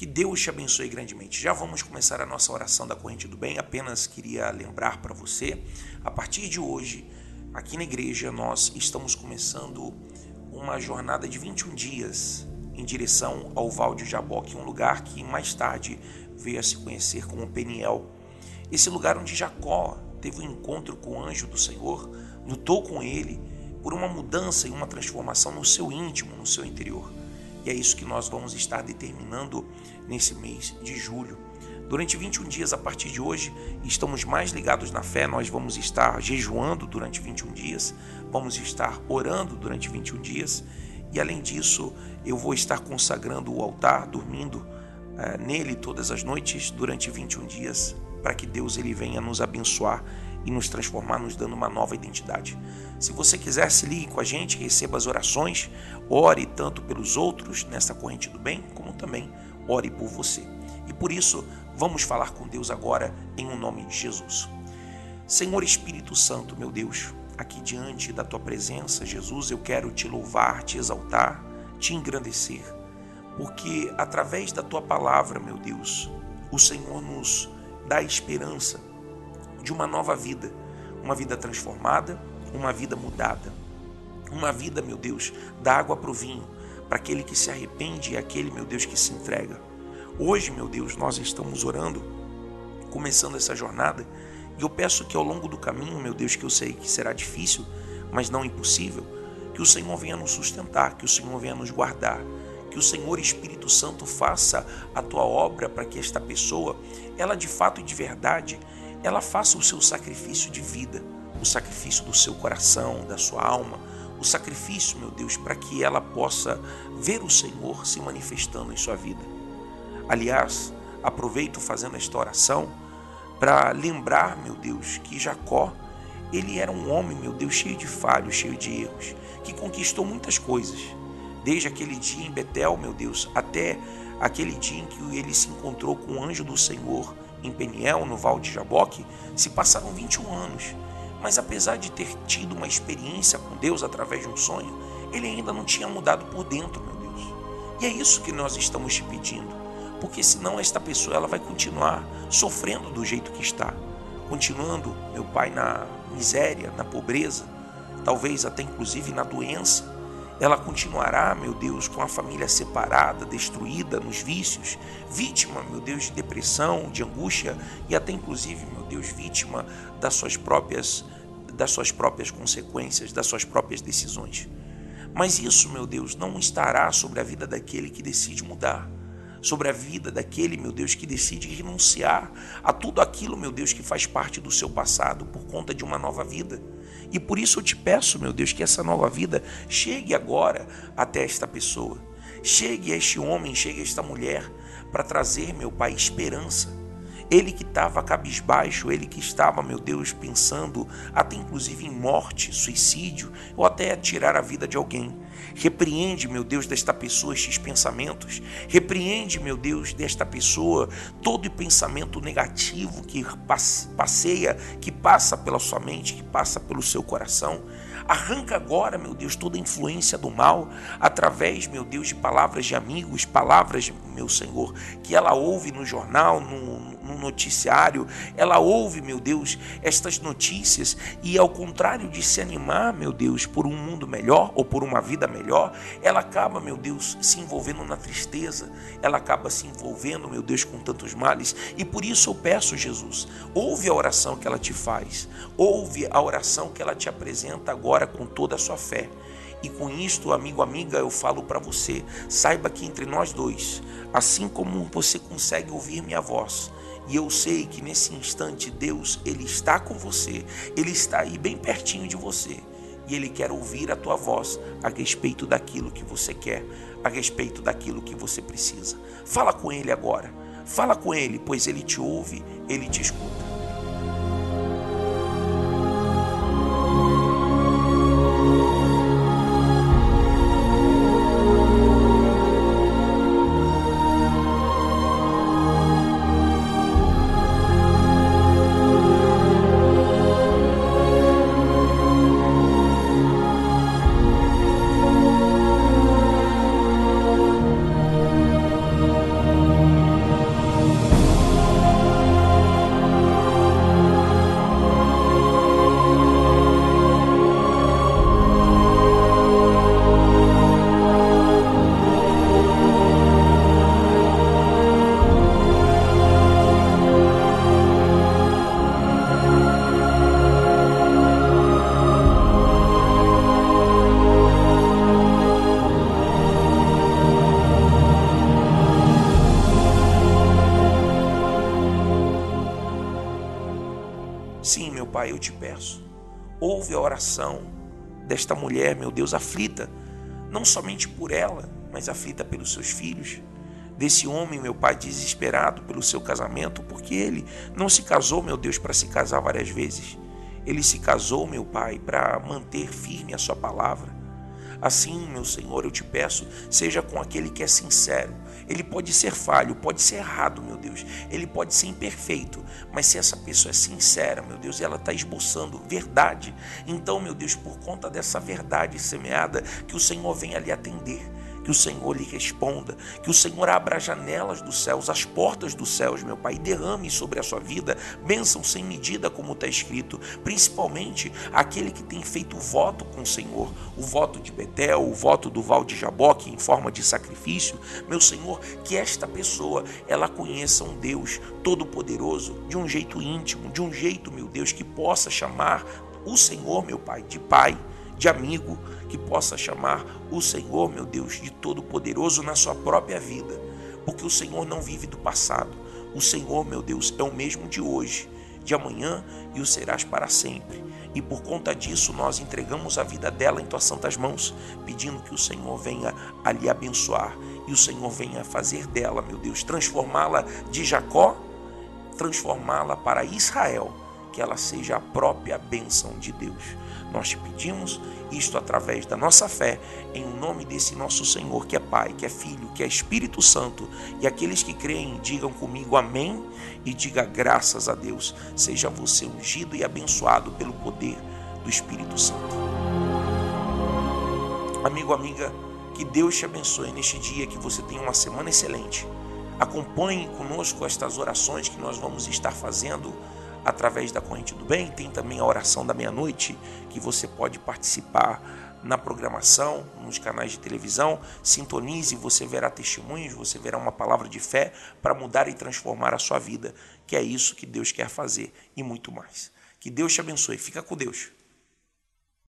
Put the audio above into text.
Que Deus te abençoe grandemente. Já vamos começar a nossa oração da corrente do bem. Apenas queria lembrar para você, a partir de hoje, aqui na igreja, nós estamos começando uma jornada de 21 dias em direção ao Val de Jaboque, um lugar que mais tarde veio a se conhecer como Peniel. Esse lugar onde Jacó teve um encontro com o anjo do Senhor, lutou com ele por uma mudança e uma transformação no seu íntimo, no seu interior. E é isso que nós vamos estar determinando nesse mês de julho. Durante 21 dias a partir de hoje, estamos mais ligados na fé, nós vamos estar jejuando durante 21 dias, vamos estar orando durante 21 dias e além disso, eu vou estar consagrando o altar, dormindo é, nele todas as noites durante 21 dias, para que Deus ele venha nos abençoar e nos transformar, nos dando uma nova identidade. Se você quiser, se ligue com a gente, receba as orações, ore tanto pelos outros nessa corrente do bem, como também ore por você. E por isso, vamos falar com Deus agora em um nome de Jesus. Senhor Espírito Santo, meu Deus, aqui diante da tua presença, Jesus, eu quero te louvar, te exaltar, te engrandecer, porque através da tua palavra, meu Deus, o Senhor nos dá esperança de uma nova vida, uma vida transformada, uma vida mudada. Uma vida, meu Deus, da água para o vinho, para aquele que se arrepende e aquele, meu Deus, que se entrega. Hoje, meu Deus, nós estamos orando, começando essa jornada, e eu peço que ao longo do caminho, meu Deus, que eu sei que será difícil, mas não impossível, que o Senhor venha nos sustentar, que o Senhor venha nos guardar, que o Senhor Espírito Santo faça a tua obra para que esta pessoa, ela de fato e de verdade, ela faça o seu sacrifício de vida, o sacrifício do seu coração, da sua alma, o sacrifício, meu Deus, para que ela possa ver o Senhor se manifestando em sua vida. Aliás, aproveito fazendo esta oração para lembrar, meu Deus, que Jacó, ele era um homem, meu Deus, cheio de falhos, cheio de erros, que conquistou muitas coisas. Desde aquele dia em Betel, meu Deus, até aquele dia em que ele se encontrou com o anjo do Senhor em Peniel, no Val de Jaboque, se passaram 21 anos. Mas apesar de ter tido uma experiência com Deus através de um sonho, ele ainda não tinha mudado por dentro, meu Deus. E é isso que nós estamos te pedindo, porque senão esta pessoa ela vai continuar sofrendo do jeito que está, continuando, meu Pai, na miséria, na pobreza, talvez até inclusive na doença ela continuará, meu Deus, com a família separada, destruída nos vícios, vítima, meu Deus, de depressão, de angústia e até inclusive, meu Deus, vítima das suas próprias das suas próprias consequências, das suas próprias decisões. Mas isso, meu Deus, não estará sobre a vida daquele que decide mudar, sobre a vida daquele, meu Deus, que decide renunciar a tudo aquilo, meu Deus, que faz parte do seu passado por conta de uma nova vida. E por isso eu te peço, meu Deus, que essa nova vida chegue agora até esta pessoa. Chegue a este homem, chegue a esta mulher, para trazer, meu Pai, esperança. Ele que estava cabisbaixo, ele que estava, meu Deus, pensando até inclusive em morte, suicídio, ou até tirar a vida de alguém. Repreende, meu Deus, desta pessoa estes pensamentos. Repreende, meu Deus, desta pessoa todo pensamento negativo que passeia, que passa pela sua mente, que passa pelo seu coração. Arranca agora, meu Deus, toda a influência do mal através, meu Deus, de palavras de amigos, palavras, meu Senhor, que ela ouve no jornal, no, no noticiário, ela ouve, meu Deus, estas notícias e ao contrário de se animar, meu Deus, por um mundo melhor ou por uma vida melhor, ela acaba, meu Deus, se envolvendo na tristeza, ela acaba se envolvendo, meu Deus, com tantos males. E por isso eu peço, Jesus, ouve a oração que ela te faz, ouve a oração que ela te apresenta agora com toda a sua fé. E com isto, amigo, amiga, eu falo para você, saiba que entre nós dois, assim como você consegue ouvir minha voz, e eu sei que nesse instante Deus, ele está com você, ele está aí bem pertinho de você. E ele quer ouvir a tua voz a respeito daquilo que você quer, a respeito daquilo que você precisa. Fala com ele agora. Fala com ele, pois ele te ouve, ele te escuta. Pai, eu te peço. Ouve a oração desta mulher, meu Deus, aflita, não somente por ela, mas aflita pelos seus filhos. Desse homem, meu Pai, desesperado pelo seu casamento, porque ele não se casou, meu Deus, para se casar várias vezes. Ele se casou, meu Pai, para manter firme a sua palavra. Assim, meu Senhor, eu te peço, seja com aquele que é sincero. Ele pode ser falho, pode ser errado, meu Deus. Ele pode ser imperfeito. Mas se essa pessoa é sincera, meu Deus, e ela está esboçando verdade, então, meu Deus, por conta dessa verdade semeada, que o Senhor venha lhe atender que o Senhor lhe responda, que o Senhor abra as janelas dos céus, as portas dos céus, meu Pai, e derrame sobre a sua vida bênção sem medida, como está escrito, principalmente aquele que tem feito o voto com o Senhor, o voto de Betel, o voto do Val de Jaboque em forma de sacrifício, meu Senhor, que esta pessoa ela conheça um Deus todo-poderoso de um jeito íntimo, de um jeito, meu Deus, que possa chamar o Senhor, meu Pai, de Pai, de amigo, que possa chamar o Senhor, meu Deus, de todo-poderoso na sua própria vida, porque o Senhor não vive do passado. O Senhor, meu Deus, é o mesmo de hoje, de amanhã e o serás para sempre. E por conta disso, nós entregamos a vida dela em tuas santas mãos, pedindo que o Senhor venha a lhe abençoar e o Senhor venha fazer dela, meu Deus, transformá-la de Jacó, transformá-la para Israel, que ela seja a própria bênção de Deus. Nós te pedimos isto através da nossa fé, em nome desse nosso Senhor, que é Pai, que é Filho, que é Espírito Santo. E aqueles que creem, digam comigo amém e diga graças a Deus. Seja você ungido e abençoado pelo poder do Espírito Santo. Amigo, amiga, que Deus te abençoe neste dia, que você tenha uma semana excelente. Acompanhe conosco estas orações que nós vamos estar fazendo através da corrente do bem. Tem também a oração da meia-noite, que você pode participar na programação, nos canais de televisão. Sintonize, você verá testemunhos, você verá uma palavra de fé para mudar e transformar a sua vida, que é isso que Deus quer fazer e muito mais. Que Deus te abençoe. Fica com Deus.